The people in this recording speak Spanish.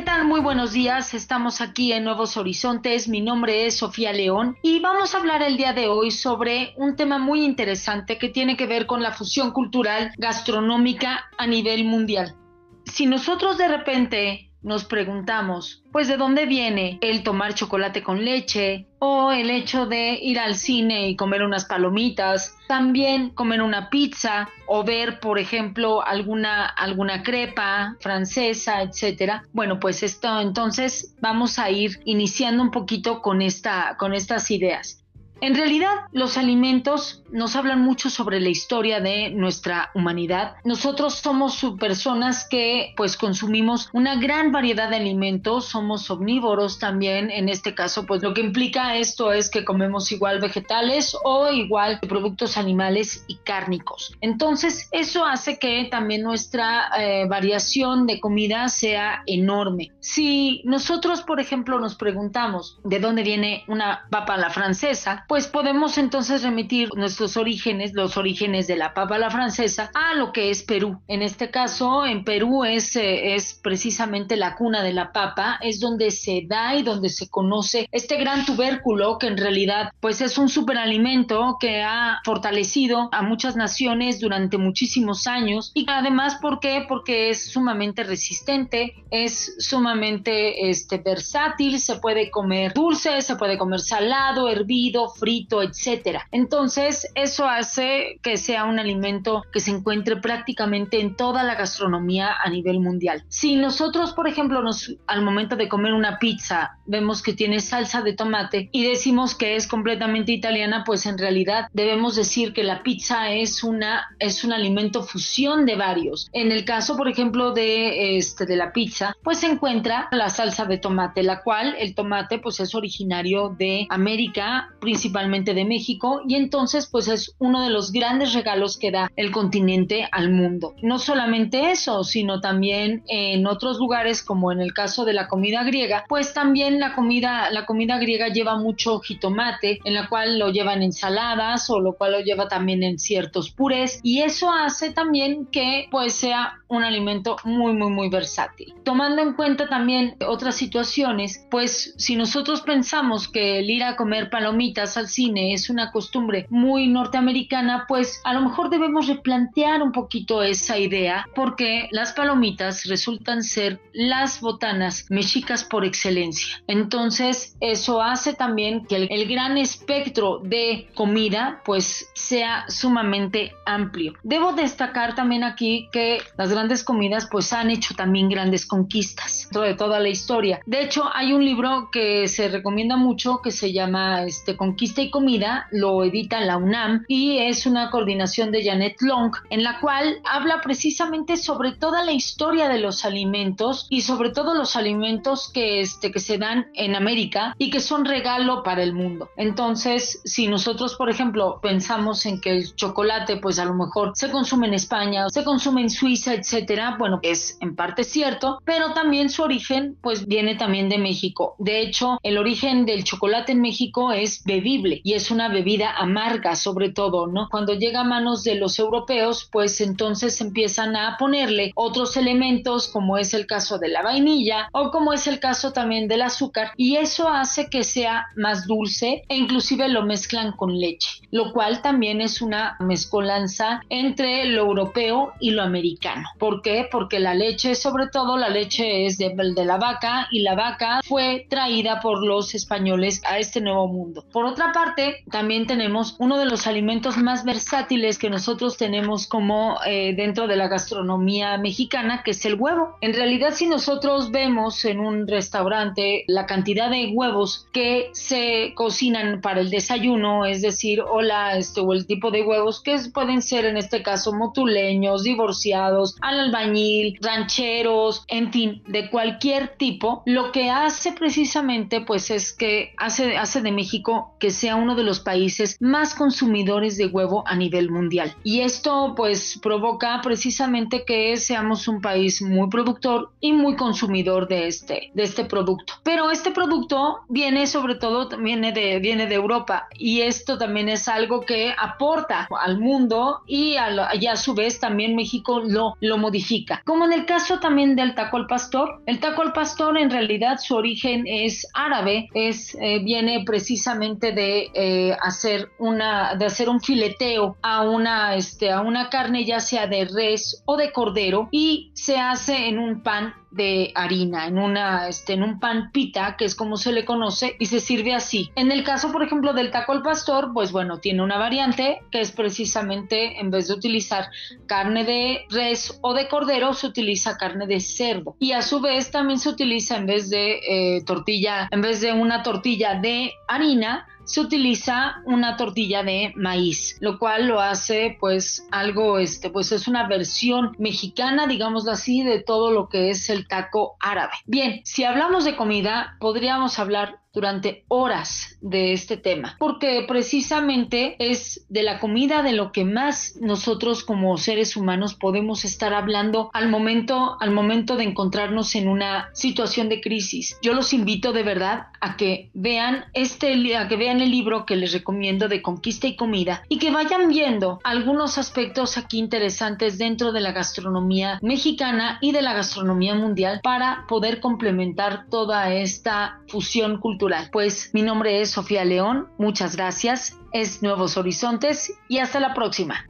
¿qué tal? Muy buenos días. Estamos aquí en Nuevos Horizontes. Mi nombre es Sofía León y vamos a hablar el día de hoy sobre un tema muy interesante que tiene que ver con la fusión cultural gastronómica a nivel mundial. Si nosotros de repente nos preguntamos, pues de dónde viene el tomar chocolate con leche o el hecho de ir al cine y comer unas palomitas, también comer una pizza o ver, por ejemplo, alguna alguna crepa francesa, etcétera. Bueno, pues esto entonces vamos a ir iniciando un poquito con esta con estas ideas. En realidad, los alimentos nos hablan mucho sobre la historia de nuestra humanidad. Nosotros somos personas que pues consumimos una gran variedad de alimentos, somos omnívoros también, en este caso pues lo que implica esto es que comemos igual vegetales o igual productos animales y cárnicos. Entonces, eso hace que también nuestra eh, variación de comida sea enorme. Si nosotros, por ejemplo, nos preguntamos de dónde viene una papa la francesa, pues podemos entonces remitir nuestros orígenes, los orígenes de la papa la francesa, a lo que es Perú. En este caso, en Perú es, eh, es precisamente la cuna de la papa, es donde se da y donde se conoce este gran tubérculo que en realidad pues es un superalimento que ha fortalecido a muchas naciones durante muchísimos años y además ¿por qué? Porque es sumamente resistente, es sumamente este, versátil, se puede comer dulce, se puede comer salado, hervido, frito, etcétera. Entonces, eso hace que sea un alimento que se encuentre prácticamente en toda la gastronomía a nivel mundial. Si nosotros, por ejemplo, nos, al momento de comer una pizza, vemos que tiene salsa de tomate y decimos que es completamente italiana, pues en realidad debemos decir que la pizza es una es un alimento fusión de varios. En el caso, por ejemplo, de este de la pizza, pues se encuentra la salsa de tomate, la cual el tomate pues es originario de América, principalmente de México y entonces pues es uno de los grandes regalos que da el continente al mundo. No solamente eso, sino también en otros lugares como en el caso de la comida griega, pues también la comida la comida griega lleva mucho jitomate, en la cual lo llevan ensaladas o lo cual lo lleva también en ciertos purés y eso hace también que pues sea un alimento muy muy muy versátil. Tomando en cuenta también otras situaciones, pues si nosotros pensamos que el ir a comer palomitas al cine es una costumbre muy norteamericana, pues a lo mejor debemos replantear un poquito esa idea porque las palomitas resultan ser las botanas mexicas por excelencia. Entonces eso hace también que el, gran espectro de comida pues sea sumamente amplio. Debo destacar también aquí que las grandes comidas pues han hecho también grandes conquistas dentro de toda la historia. De hecho hay un libro que se recomienda mucho que se llama este Conquista y comida lo edita la UNAM y es una coordinación de Janet Long en la cual habla precisamente sobre toda la historia de los alimentos y sobre todo los alimentos que, este, que se dan en América y que son regalo para el mundo. Entonces, si nosotros, por ejemplo, pensamos en que el chocolate, pues a lo mejor se consume en España, se consume en Suiza, etcétera, bueno, es en parte cierto, pero también su origen, pues viene también de México. De hecho, el origen del chocolate en México es y es una bebida amarga sobre todo, ¿no? Cuando llega a manos de los europeos, pues entonces empiezan a ponerle otros elementos como es el caso de la vainilla o como es el caso también del azúcar y eso hace que sea más dulce e inclusive lo mezclan con leche, lo cual también es una mezcolanza entre lo europeo y lo americano. ¿Por qué? Porque la leche, sobre todo la leche es de, de la vaca y la vaca fue traída por los españoles a este nuevo mundo. Por otra parte, también tenemos uno de los alimentos más versátiles que nosotros tenemos como eh, dentro de la gastronomía mexicana, que es el huevo. En realidad, si nosotros vemos en un restaurante la cantidad de huevos que se cocinan para el desayuno, es decir, o, este, o el tipo de huevos que pueden ser en este caso motuleños, divorciados, al albañil, rancheros, en fin, de cualquier tipo, lo que hace precisamente pues es que hace de México que sea uno de los países más consumidores de huevo a nivel mundial. Y esto pues provoca precisamente que seamos un país muy productor y muy consumidor de este, de este producto. Pero este producto viene sobre todo, viene de, viene de Europa y esto también es algo que aporta al mundo y a, a su vez también México lo, lo modifica. Como en el caso también del taco al pastor, el taco al pastor en realidad su origen es árabe, es, eh, viene precisamente de eh, hacer una, de hacer un fileteo a una, este, a una carne ya sea de res o de cordero y se hace en un pan de harina en una este en un pan pita que es como se le conoce y se sirve así. En el caso por ejemplo del taco al pastor pues bueno tiene una variante que es precisamente en vez de utilizar carne de res o de cordero se utiliza carne de cerdo. Y a su vez también se utiliza en vez de eh, tortilla en vez de una tortilla de harina se utiliza una tortilla de maíz, lo cual lo hace pues algo, este, pues es una versión mexicana, digámoslo así, de todo lo que es el taco árabe. Bien, si hablamos de comida, podríamos hablar durante horas de este tema, porque precisamente es de la comida de lo que más nosotros como seres humanos podemos estar hablando al momento al momento de encontrarnos en una situación de crisis. Yo los invito de verdad a que vean este a que vean el libro que les recomiendo de Conquista y Comida y que vayan viendo algunos aspectos aquí interesantes dentro de la gastronomía mexicana y de la gastronomía mundial para poder complementar toda esta fusión pues mi nombre es Sofía León, muchas gracias, es Nuevos Horizontes y hasta la próxima.